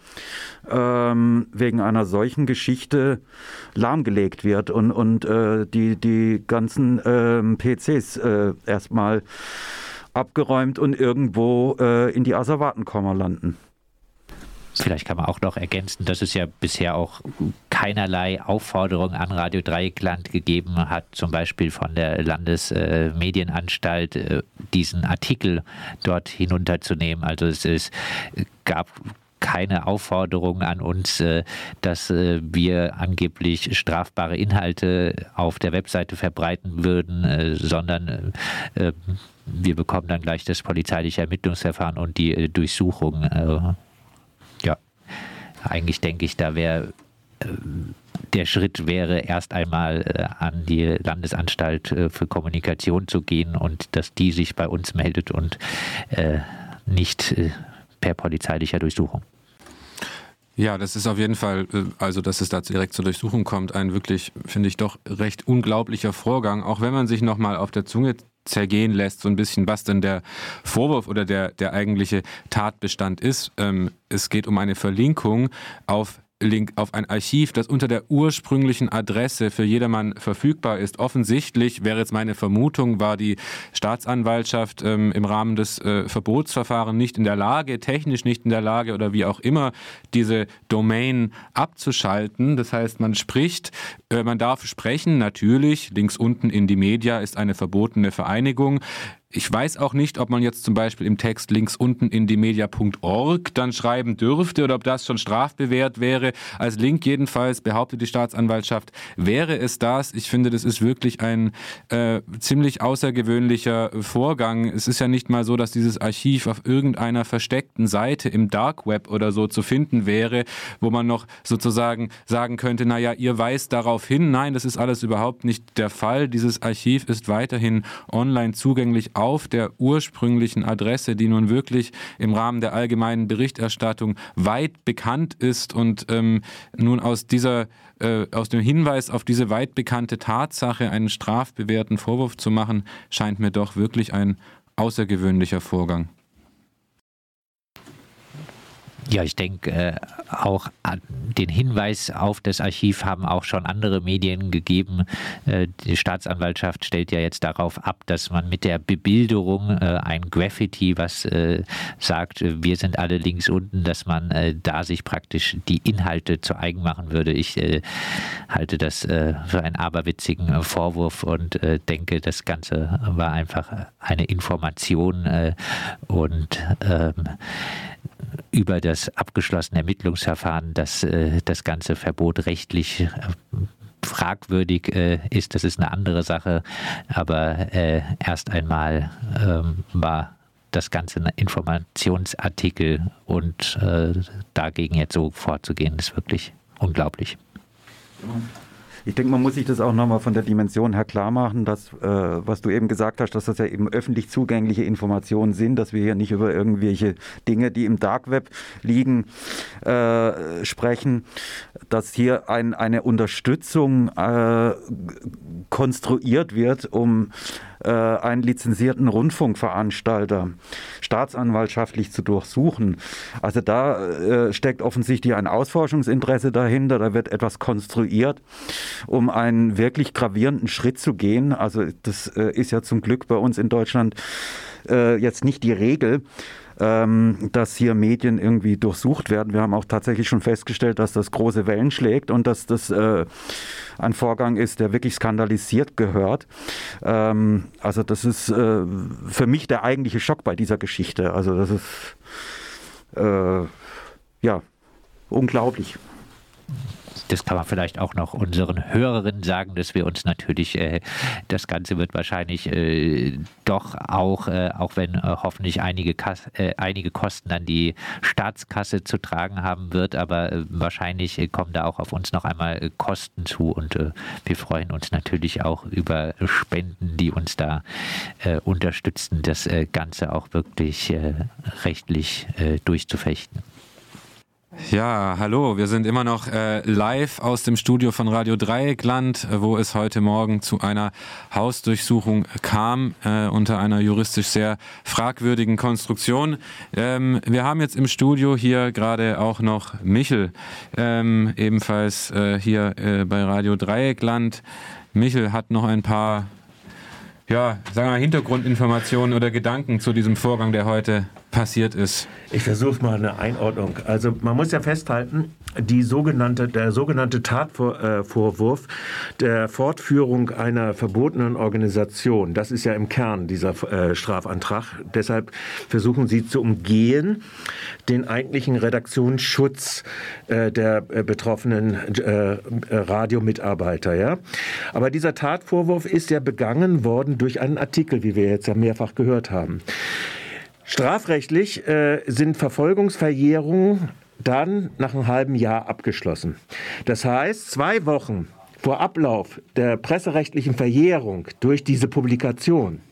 ähm, wegen einer solchen Geschichte lahmgelegt wird und, und äh, die, die ganzen ähm, PCs äh, erstmal abgeräumt und irgendwo äh, in die Asservatenkammer landen. Vielleicht kann man auch noch ergänzen, dass es ja bisher auch keinerlei Aufforderung an Radio Dreieckland gegeben hat, zum Beispiel von der Landesmedienanstalt, äh, diesen Artikel dort hinunterzunehmen. Also es, es gab keine Aufforderung an uns, äh, dass äh, wir angeblich strafbare Inhalte auf der Webseite verbreiten würden, äh, sondern wir bekommen dann gleich das polizeiliche Ermittlungsverfahren und die Durchsuchung. Ja, eigentlich denke ich, da wäre der Schritt wäre erst einmal an die Landesanstalt für Kommunikation zu gehen und dass die sich bei uns meldet und nicht per polizeilicher Durchsuchung. Ja, das ist auf jeden Fall, äh, also dass es da direkt zur Durchsuchung kommt, ein wirklich, finde ich, doch recht unglaublicher Vorgang. Auch wenn man sich nochmal auf der Zunge zergehen lässt, so ein bisschen, was denn der Vorwurf oder der, der eigentliche Tatbestand ist. Ähm, es geht um eine Verlinkung auf Link auf ein Archiv, das unter der ursprünglichen Adresse für jedermann verfügbar ist. Offensichtlich wäre jetzt meine Vermutung, war die Staatsanwaltschaft ähm, im Rahmen des äh, Verbotsverfahrens nicht in der Lage, technisch nicht in der Lage oder wie auch immer, diese Domain abzuschalten. Das heißt, man spricht, äh, man darf sprechen, natürlich, links unten in die Media ist eine verbotene Vereinigung. Ich weiß auch nicht, ob man jetzt zum Beispiel im Text links unten in die media.org dann schreiben dürfte oder ob das schon strafbewehrt wäre. Als Link jedenfalls behauptet die Staatsanwaltschaft, wäre es das. Ich finde, das ist wirklich ein äh, ziemlich außergewöhnlicher Vorgang. Es ist ja nicht mal so, dass dieses Archiv auf irgendeiner versteckten Seite im Dark Web oder so zu finden wäre, wo man noch sozusagen sagen könnte, naja, ihr weist darauf hin. Nein, das ist alles überhaupt nicht der Fall. Dieses Archiv ist weiterhin online zugänglich auf der ursprünglichen Adresse, die nun wirklich im Rahmen der allgemeinen Berichterstattung weit bekannt ist und ähm, nun aus dieser äh, aus dem Hinweis auf diese weit bekannte Tatsache einen strafbewährten Vorwurf zu machen, scheint mir doch wirklich ein außergewöhnlicher Vorgang. Ja, ich denke, äh, auch den Hinweis auf das Archiv haben auch schon andere Medien gegeben. Äh, die Staatsanwaltschaft stellt ja jetzt darauf ab, dass man mit der Bebilderung äh, ein Graffiti, was äh, sagt, wir sind alle links unten, dass man äh, da sich praktisch die Inhalte zu eigen machen würde. Ich äh, halte das für einen aberwitzigen Vorwurf und denke, das Ganze war einfach eine Information und ähm, über das abgeschlossene Ermittlungsverfahren, dass äh, das ganze Verbot rechtlich äh, fragwürdig äh, ist, das ist eine andere Sache. Aber äh, erst einmal ähm, war das Ganze Informationsartikel und äh, dagegen jetzt so vorzugehen, ist wirklich unglaublich. Ich denke, man muss sich das auch nochmal von der Dimension her klar machen, dass, äh, was du eben gesagt hast, dass das ja eben öffentlich zugängliche Informationen sind, dass wir hier nicht über irgendwelche Dinge, die im Dark Web liegen, äh, sprechen, dass hier ein, eine Unterstützung äh, konstruiert wird, um äh, einen lizenzierten Rundfunkveranstalter staatsanwaltschaftlich zu durchsuchen. Also da äh, steckt offensichtlich ein Ausforschungsinteresse dahinter, da wird etwas konstruiert, um einen wirklich gravierenden Schritt zu gehen. Also das äh, ist ja zum Glück bei uns in Deutschland äh, jetzt nicht die Regel ähm, dass hier Medien irgendwie durchsucht werden. Wir haben auch tatsächlich schon festgestellt, dass das große Wellen schlägt und dass das äh, ein Vorgang ist, der wirklich skandalisiert gehört. Ähm, also das ist äh, für mich der eigentliche Schock bei dieser Geschichte. Also das ist äh, ja unglaublich das kann man vielleicht auch noch unseren Hörerinnen sagen, dass wir uns natürlich, äh, das Ganze wird wahrscheinlich äh, doch auch, äh, auch wenn äh, hoffentlich einige, Kas äh, einige Kosten an die Staatskasse zu tragen haben wird, aber äh, wahrscheinlich kommen da auch auf uns noch einmal Kosten zu und wir freuen uns natürlich auch über Spenden, die uns da unterstützen, das Ganze auch wirklich rechtlich durchzufechten. Ja, hallo, wir sind immer noch äh, live aus dem Studio von Radio Dreieckland, äh, wo es heute Morgen zu einer Hausdurchsuchung kam, äh, unter einer juristisch sehr fragwürdigen Konstruktion. Ähm, wir haben jetzt im Studio hier gerade auch noch Michel, ähm, ebenfalls äh, hier äh, bei Radio Dreieckland. Michel hat noch ein paar ja, sagen wir mal, Hintergrundinformationen oder Gedanken zu diesem Vorgang, der heute passiert ist. Ich versuche mal eine Einordnung. Also man muss ja festhalten, die sogenannte, der sogenannte Tatvorwurf der Fortführung einer verbotenen Organisation, das ist ja im Kern dieser äh, Strafantrag. Deshalb versuchen sie zu umgehen den eigentlichen Redaktionsschutz äh, der äh, betroffenen äh, Radiomitarbeiter. Ja? Aber dieser Tatvorwurf ist ja begangen worden durch einen Artikel, wie wir jetzt ja mehrfach gehört haben. Strafrechtlich äh, sind Verfolgungsverjährungen dann nach einem halben Jahr abgeschlossen. Das heißt, zwei Wochen vor Ablauf der presserechtlichen Verjährung durch diese Publikation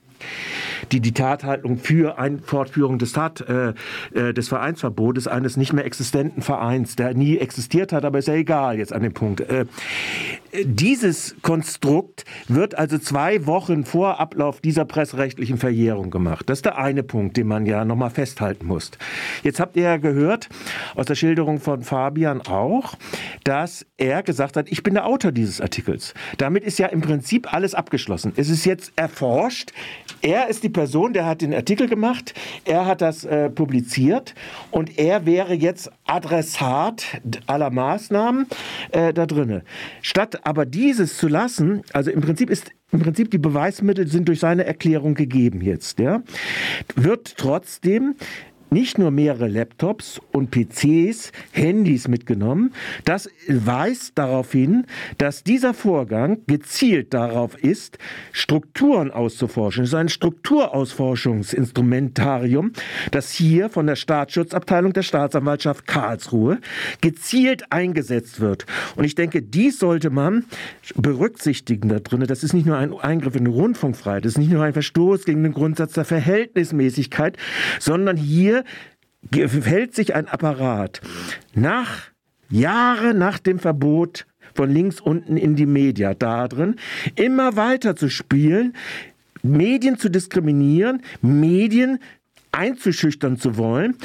die die Tathaltung für eine Fortführung des, Tat, äh, äh, des Vereinsverbotes eines nicht mehr existenten Vereins, der nie existiert hat, aber ist ja egal jetzt an dem Punkt. Äh, dieses Konstrukt wird also zwei Wochen vor Ablauf dieser pressrechtlichen Verjährung gemacht. Das ist der eine Punkt, den man ja nochmal festhalten muss. Jetzt habt ihr ja gehört aus der Schilderung von Fabian auch, dass er gesagt hat, ich bin der Autor dieses Artikels. Damit ist ja im Prinzip alles abgeschlossen. Es ist jetzt erforscht. Er ist die Person, der hat den Artikel gemacht, er hat das äh, publiziert und er wäre jetzt Adressat aller Maßnahmen äh, da drinne. Statt aber dieses zu lassen, also im Prinzip ist im Prinzip die Beweismittel sind durch seine Erklärung gegeben jetzt, ja, wird trotzdem nicht nur mehrere Laptops und PCs, Handys mitgenommen. Das weist darauf hin, dass dieser Vorgang gezielt darauf ist, Strukturen auszuforschen. Es ist ein Strukturausforschungsinstrumentarium, das hier von der Staatsschutzabteilung der Staatsanwaltschaft Karlsruhe gezielt eingesetzt wird. Und ich denke, dies sollte man berücksichtigen da drin. Das ist nicht nur ein Eingriff in die Rundfunkfreiheit, das ist nicht nur ein Verstoß gegen den Grundsatz der Verhältnismäßigkeit, sondern hier verhält sich ein Apparat nach Jahre nach dem Verbot von links unten in die Media da drin, immer weiter zu spielen, Medien zu diskriminieren, Medien einzuschüchtern zu wollen,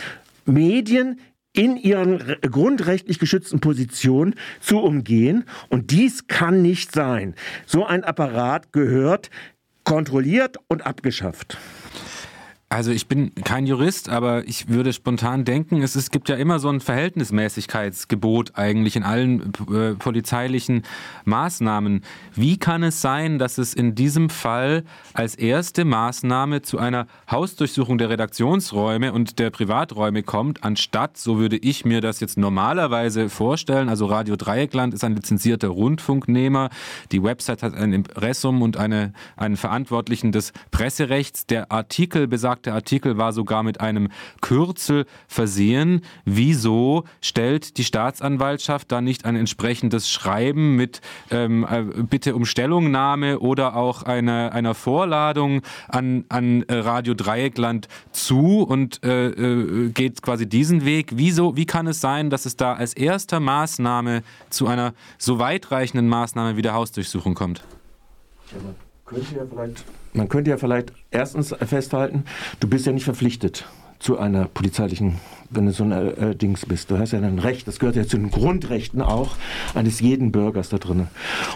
Medien in ihren grundrechtlich geschützten Positionen zu umgehen. Und dies kann nicht sein. So ein Apparat gehört kontrolliert und abgeschafft. Also ich bin kein Jurist, aber ich würde spontan denken, es, es gibt ja immer so ein Verhältnismäßigkeitsgebot eigentlich in allen äh, polizeilichen Maßnahmen. Wie kann es sein, dass es in diesem Fall als erste Maßnahme zu einer Hausdurchsuchung der Redaktionsräume und der Privaträume kommt, anstatt, so würde ich mir das jetzt normalerweise vorstellen, also Radio Dreieckland ist ein lizenzierter Rundfunknehmer, die Website hat ein Impressum und eine, einen Verantwortlichen des Presserechts, der Artikel besagt der Artikel war sogar mit einem Kürzel versehen. Wieso stellt die Staatsanwaltschaft da nicht ein entsprechendes Schreiben mit ähm, äh, Bitte um Stellungnahme oder auch eine, einer Vorladung an, an Radio Dreieckland zu und äh, äh, geht quasi diesen Weg? Wieso, wie kann es sein, dass es da als erster Maßnahme zu einer so weitreichenden Maßnahme wie der Hausdurchsuchung kommt? Könnte ja vielleicht, man könnte ja vielleicht erstens festhalten, du bist ja nicht verpflichtet zu einer polizeilichen, wenn du so ein äh, Dings bist. Du hast ja ein Recht, das gehört ja zu den Grundrechten auch eines jeden Bürgers da drin.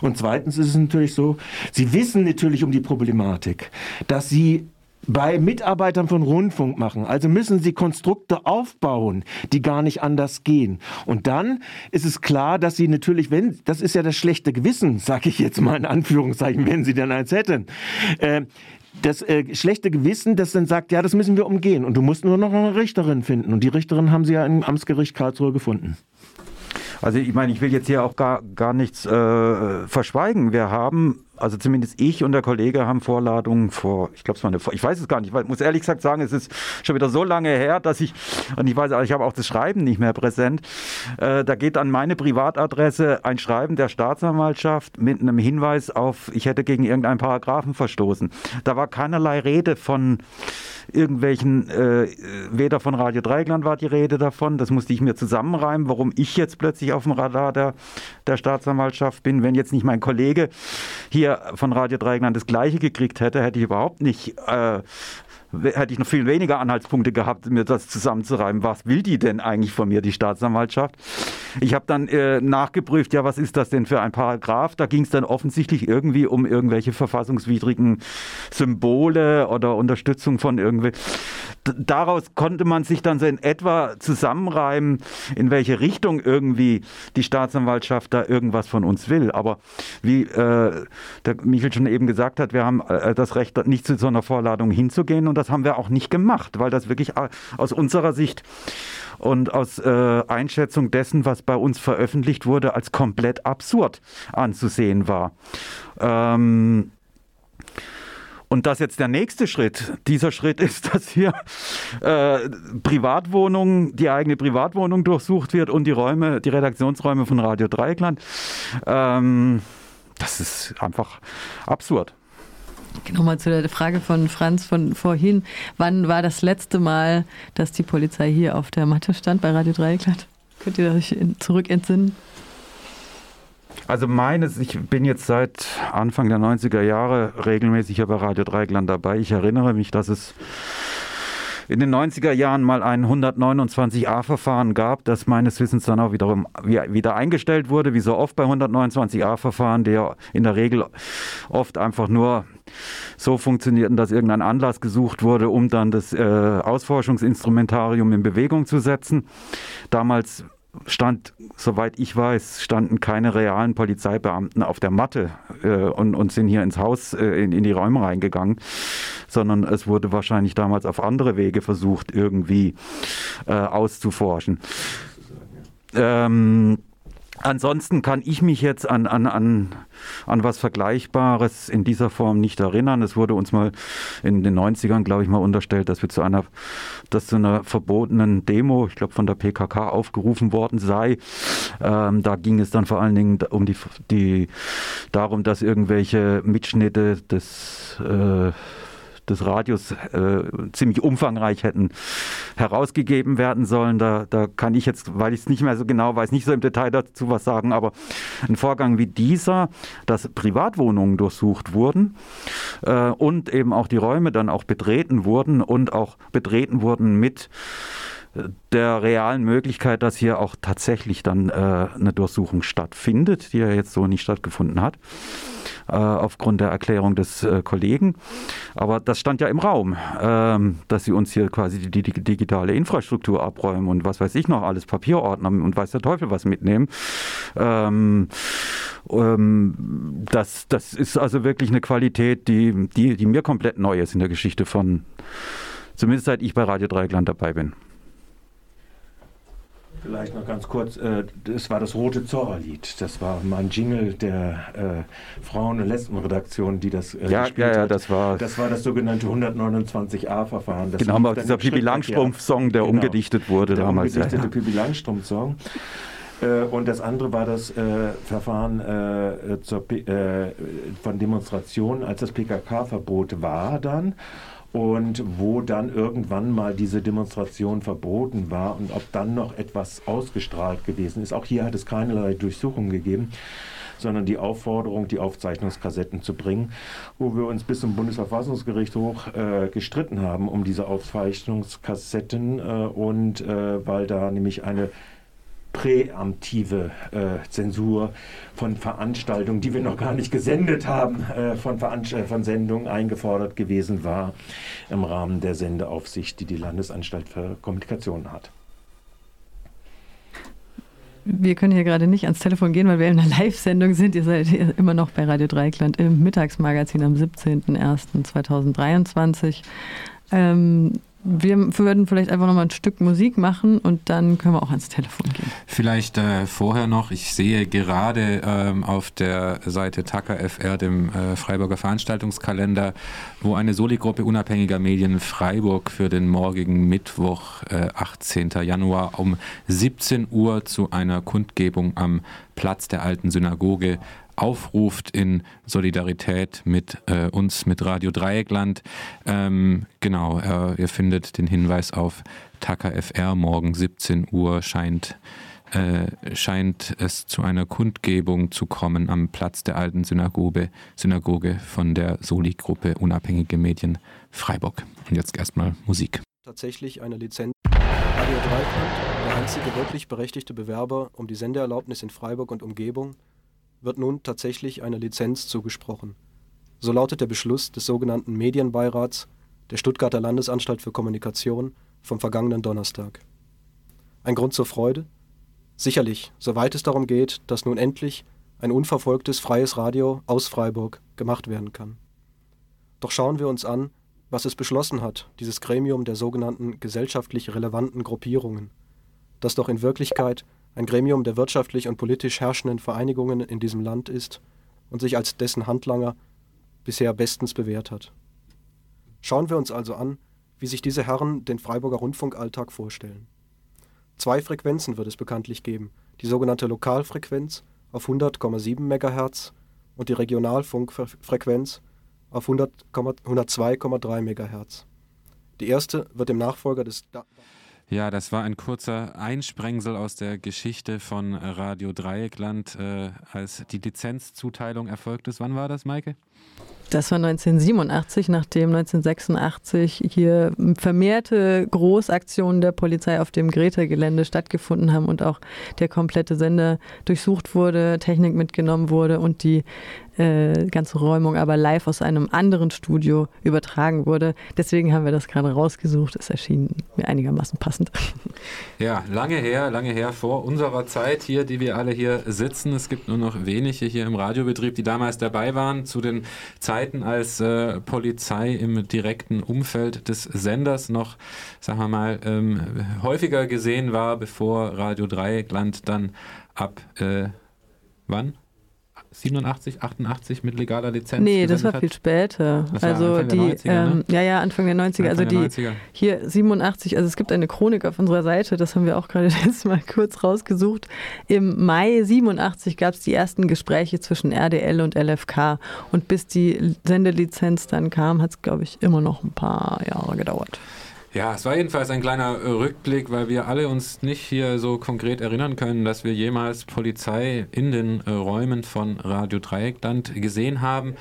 Und zweitens ist es natürlich so, sie wissen natürlich um die Problematik, dass sie bei Mitarbeitern von Rundfunk machen. Also müssen sie Konstrukte aufbauen, die gar nicht anders gehen. Und dann ist es klar, dass sie natürlich, wenn, das ist ja das schlechte Gewissen, sage ich jetzt mal in Anführungszeichen, wenn sie denn eins hätten, äh, das äh, schlechte Gewissen, das dann sagt, ja, das müssen wir umgehen. Und du musst nur noch eine Richterin finden. Und die Richterin haben sie ja im Amtsgericht Karlsruhe gefunden. Also ich meine, ich will jetzt hier auch gar, gar nichts äh, verschweigen. Wir haben also zumindest ich und der Kollege haben Vorladungen vor, ich glaube es war eine, ich weiß es gar nicht, ich muss ehrlich gesagt sagen, es ist schon wieder so lange her, dass ich, und ich weiß, ich habe auch das Schreiben nicht mehr präsent, äh, da geht an meine Privatadresse ein Schreiben der Staatsanwaltschaft mit einem Hinweis auf, ich hätte gegen irgendeinen Paragraphen verstoßen. Da war keinerlei Rede von irgendwelchen, äh, weder von Radio Dreieckland war die Rede davon, das musste ich mir zusammenreimen, warum ich jetzt plötzlich auf dem Radar der, der Staatsanwaltschaft bin, wenn jetzt nicht mein Kollege hier hier von Radio Dreieckland das Gleiche gekriegt hätte, hätte ich überhaupt nicht äh, hätte ich noch viel weniger Anhaltspunkte gehabt, mir das zusammenzureiben. Was will die denn eigentlich von mir, die Staatsanwaltschaft? Ich habe dann äh, nachgeprüft, ja, was ist das denn für ein Paragraph? Da ging es dann offensichtlich irgendwie um irgendwelche verfassungswidrigen Symbole oder Unterstützung von irgendwelchen daraus konnte man sich dann so in etwa zusammenreimen, in welche Richtung irgendwie die Staatsanwaltschaft da irgendwas von uns will. Aber wie äh, der Michel schon eben gesagt hat, wir haben äh, das Recht, nicht zu so einer Vorladung hinzugehen und das haben wir auch nicht gemacht, weil das wirklich aus unserer Sicht und aus äh, Einschätzung dessen, was bei uns veröffentlicht wurde, als komplett absurd anzusehen war. Ähm, und das jetzt der nächste Schritt, dieser Schritt ist, dass hier äh, Privatwohnungen, die eigene Privatwohnung durchsucht wird und die Räume, die Redaktionsräume von Radio Dreieckland. Ähm, das ist einfach absurd. Nochmal zu der Frage von Franz von vorhin. Wann war das letzte Mal, dass die Polizei hier auf der Matte stand bei Radio Dreieckland? Könnt ihr euch zurück entsinnen? Also meines, ich bin jetzt seit Anfang der 90er Jahre regelmäßig bei Radio Dreieckland dabei. Ich erinnere mich, dass es in den 90er Jahren mal ein 129a-Verfahren gab, das meines Wissens dann auch wiederum wieder eingestellt wurde, wie so oft bei 129a-Verfahren, die ja in der Regel oft einfach nur so funktionierten, dass irgendein Anlass gesucht wurde, um dann das äh, Ausforschungsinstrumentarium in Bewegung zu setzen. Damals stand, soweit ich weiß, standen keine realen Polizeibeamten auf der Matte äh, und, und, sind hier ins Haus, äh, in, in, die Räume reingegangen, sondern es wurde wahrscheinlich damals auf andere Wege versucht, irgendwie äh, auszuforschen. Ähm, Ansonsten kann ich mich jetzt an, an, an, an was Vergleichbares in dieser Form nicht erinnern. Es wurde uns mal in den 90ern, glaube ich, mal unterstellt, dass wir zu einer, dass zu einer verbotenen Demo, ich glaube von der PKK aufgerufen worden sei. Ähm, da ging es dann vor allen Dingen um die, die darum, dass irgendwelche Mitschnitte des äh, des Radios äh, ziemlich umfangreich hätten herausgegeben werden sollen. Da, da kann ich jetzt, weil ich es nicht mehr so genau weiß, nicht so im Detail dazu was sagen, aber ein Vorgang wie dieser, dass Privatwohnungen durchsucht wurden äh, und eben auch die Räume dann auch betreten wurden und auch betreten wurden mit der realen Möglichkeit, dass hier auch tatsächlich dann äh, eine Durchsuchung stattfindet, die ja jetzt so nicht stattgefunden hat, äh, aufgrund der Erklärung des äh, Kollegen. Aber das stand ja im Raum, ähm, dass sie uns hier quasi die, die, digitale Infrastruktur abräumen und was weiß ich noch, alles Papierordner und weiß der Teufel was mitnehmen. Ähm, ähm, das, das ist also wirklich eine Qualität, die, die, die mir komplett neu ist in der Geschichte von, zumindest seit ich bei Radio Dreieckland dabei bin. Vielleicht noch ganz kurz, äh, das war das Rote Zorra-Lied. Das war mein Jingle der äh, Frauen- und Lesbenredaktion, die das äh, ja, gespielt ja, ja, hat. Das war, das war das sogenannte 129a-Verfahren. Genau, aber dieser Pipi Langstrumpf-Song, der genau, umgedichtet wurde der damals. Der umgedichtete ja, ja. Pipi Langstrumpf-Song. Äh, und das andere war das äh, Verfahren äh, zur, von Demonstrationen, als das PKK-Verbot war dann und wo dann irgendwann mal diese Demonstration verboten war und ob dann noch etwas ausgestrahlt gewesen ist. Auch hier hat es keinerlei Durchsuchung gegeben sondern die Aufforderung, die Aufzeichnungskassetten zu bringen, wo wir uns bis zum Bundesverfassungsgericht hoch äh, gestritten haben um diese Aufzeichnungskassetten äh, und äh, weil da nämlich eine präemptive äh, Zensur von Veranstaltungen, die wir noch gar nicht gesendet haben, äh, von, Veranst äh, von Sendungen eingefordert gewesen war im Rahmen der Sendeaufsicht, die die Landesanstalt für Kommunikation hat. Wir können hier gerade nicht ans Telefon gehen, weil wir in einer Live-Sendung sind. Ihr seid immer noch bei Radio Dreikland im Mittagsmagazin am 17.01.2023. Ähm, wir würden vielleicht einfach nochmal ein Stück Musik machen und dann können wir auch ans Telefon gehen. Vielleicht äh, vorher noch, ich sehe gerade ähm, auf der Seite Tucker FR, dem äh, Freiburger Veranstaltungskalender, wo eine Soli-Gruppe unabhängiger Medien Freiburg für den morgigen Mittwoch, äh, 18. Januar um 17 Uhr zu einer Kundgebung am Platz der alten Synagoge aufruft in Solidarität mit äh, uns, mit Radio Dreieckland. Ähm, genau, äh, ihr findet den Hinweis auf Taka FR morgen 17 Uhr scheint äh, scheint es zu einer Kundgebung zu kommen am Platz der alten Synagoge, Synagoge von der Soli-Gruppe Unabhängige Medien Freiburg. Und jetzt erstmal Musik. Tatsächlich eine Lizenz. Radio Dreikland, der einzige wirklich berechtigte Bewerber um die Sendeerlaubnis in Freiburg und Umgebung, wird nun tatsächlich eine Lizenz zugesprochen. So lautet der Beschluss des sogenannten Medienbeirats der Stuttgarter Landesanstalt für Kommunikation vom vergangenen Donnerstag. Ein Grund zur Freude? Sicherlich, soweit es darum geht, dass nun endlich ein unverfolgtes freies Radio aus Freiburg gemacht werden kann. Doch schauen wir uns an, was es beschlossen hat, dieses Gremium der sogenannten gesellschaftlich relevanten Gruppierungen, das doch in Wirklichkeit ein Gremium der wirtschaftlich und politisch herrschenden Vereinigungen in diesem Land ist und sich als dessen Handlanger bisher bestens bewährt hat. Schauen wir uns also an, wie sich diese Herren den Freiburger Rundfunkalltag vorstellen. Zwei Frequenzen wird es bekanntlich geben, die sogenannte Lokalfrequenz auf 100,7 MHz und die Regionalfunkfrequenz auf 102,3 MHz. Die erste wird dem Nachfolger des da ja, das war ein kurzer Einsprengsel aus der Geschichte von Radio Dreieckland, äh, als die Lizenzzuteilung erfolgt ist. Wann war das, Maike? Das war 1987, nachdem 1986 hier vermehrte Großaktionen der Polizei auf dem Greta-Gelände stattgefunden haben und auch der komplette Sender durchsucht wurde, Technik mitgenommen wurde und die äh, ganze Räumung aber live aus einem anderen Studio übertragen wurde. Deswegen haben wir das gerade rausgesucht. Es erschien mir einigermaßen passend. Ja, lange her, lange her vor unserer Zeit hier, die wir alle hier sitzen. Es gibt nur noch wenige hier im Radiobetrieb, die damals dabei waren zu den Zeiten, als äh, Polizei im direkten Umfeld des Senders noch, sagen wir mal, ähm, häufiger gesehen war, bevor Radio Dreieckland dann ab äh, wann? 87, 88 mit legaler Lizenz? Nee, das war hat. viel später. Das also Anfang die, 90er, ne? ähm, ja, ja, Anfang der 90er. Anfang also die 90er. hier 87, also es gibt eine Chronik auf unserer Seite, das haben wir auch gerade jetzt mal kurz rausgesucht. Im Mai 87 gab es die ersten Gespräche zwischen RDL und LFK und bis die Sendelizenz dann kam, hat es, glaube ich, immer noch ein paar Jahre gedauert. Ja, es war jedenfalls ein kleiner Rückblick, weil wir alle uns nicht hier so konkret erinnern können, dass wir jemals Polizei in den äh, Räumen von Radio Dreieckland gesehen haben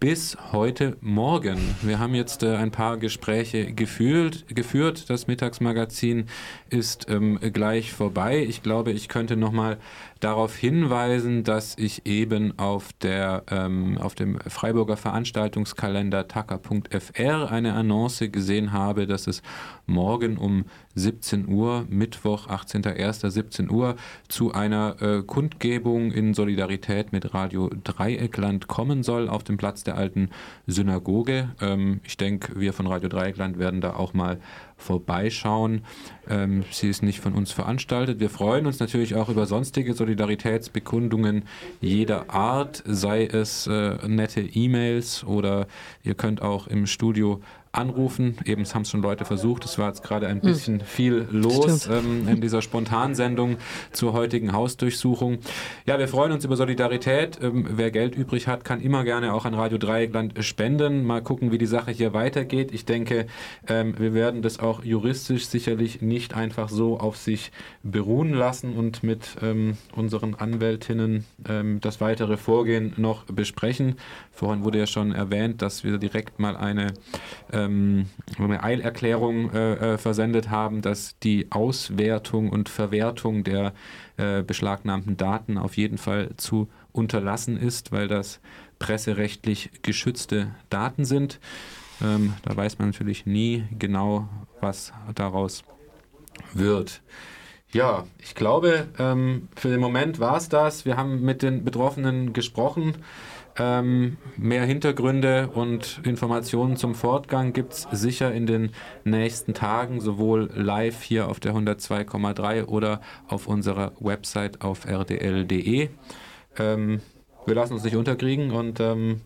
bis heute Morgen. Wir haben jetzt äh, ein paar Gespräche geführt, geführt. Das Mittagsmagazin ist ähm, gleich vorbei. Ich glaube, ich könnte noch mal darauf hinweisen, dass ich eben auf, der, ähm, auf dem Freiburger Veranstaltungskalender tacker.fr eine Annonce gesehen habe, dass es morgen um 17 Uhr, Mittwoch, 18.01. 17 Uhr, zu einer äh, Kundgebung in Solidarität mit Radio Dreieckland kommen soll auf dem Platz der alten Synagoge. Ähm, ich denke, wir von Radio Dreieckland werden da auch mal vorbeischauen. Ähm, sie ist nicht von uns veranstaltet. Wir freuen uns natürlich auch über sonstige Solidaritätsbekundungen jeder Art, sei es äh, nette E-Mails oder ihr könnt auch im Studio anrufen. Eben haben es schon Leute versucht. Es war jetzt gerade ein hm. bisschen mhm. viel los ähm, in dieser Spontansendung zur heutigen Hausdurchsuchung. Ja, wir freuen uns über Solidarität. Ähm, wer Geld übrig hat, kann immer gerne auch an Radio Dreieckland spenden. Mal gucken, wie die Sache hier weitergeht. Ich denke, ähm, wir werden das auch juristisch sicherlich nicht einfach so auf sich beruhen lassen und mit ähm, unseren Anwältinnen ähm, das weitere Vorgehen noch besprechen. Vorhin wurde ja schon erwähnt, dass wir direkt mal eine ähm, eine Eilerklärung äh, äh, versendet haben, dass die Auswertung und Verwertung der äh, beschlagnahmten Daten auf jeden Fall zu unterlassen ist, weil das presserechtlich geschützte Daten sind. Ähm, da weiß man natürlich nie genau, was daraus wird. Ja, ich glaube, ähm, für den Moment war es das. Wir haben mit den Betroffenen gesprochen. Ähm, mehr Hintergründe und Informationen zum Fortgang gibt es sicher in den nächsten Tagen, sowohl live hier auf der 102,3 oder auf unserer Website auf rdl.de. Ähm, wir lassen uns nicht unterkriegen und ähm,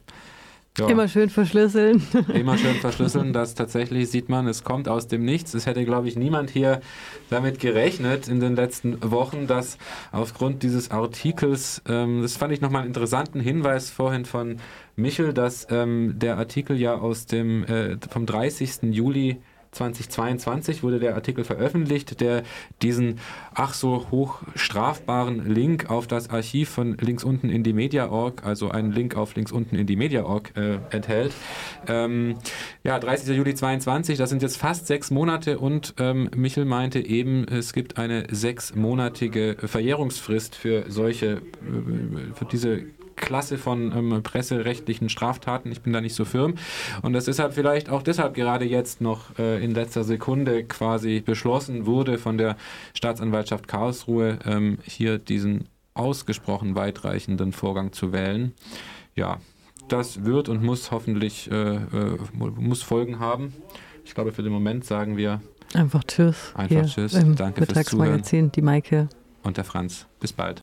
ja. Immer schön verschlüsseln. Immer schön verschlüsseln. Das tatsächlich sieht man, es kommt aus dem Nichts. Es hätte, glaube ich, niemand hier damit gerechnet in den letzten Wochen, dass aufgrund dieses Artikels, ähm, das fand ich nochmal einen interessanten Hinweis vorhin von Michel, dass ähm, der Artikel ja aus dem äh, vom 30. Juli 2022 wurde der Artikel veröffentlicht, der diesen ach so hoch strafbaren Link auf das Archiv von links unten in die Media.org, also einen Link auf links unten in die Media.org äh, enthält. Ähm, ja, 30. Juli 22, das sind jetzt fast sechs Monate und ähm, Michel meinte eben, es gibt eine sechsmonatige Verjährungsfrist für solche, äh, für diese Klasse von ähm, presserechtlichen Straftaten. Ich bin da nicht so firm. Und das ist halt vielleicht auch deshalb gerade jetzt noch äh, in letzter Sekunde quasi beschlossen wurde von der Staatsanwaltschaft Karlsruhe, ähm, hier diesen ausgesprochen weitreichenden Vorgang zu wählen. Ja, das wird und muss hoffentlich äh, äh, muss Folgen haben. Ich glaube, für den Moment sagen wir einfach Tschüss. Einfach Tschüss. Danke fürs Zuhören. Die Maike und der Franz. Bis bald.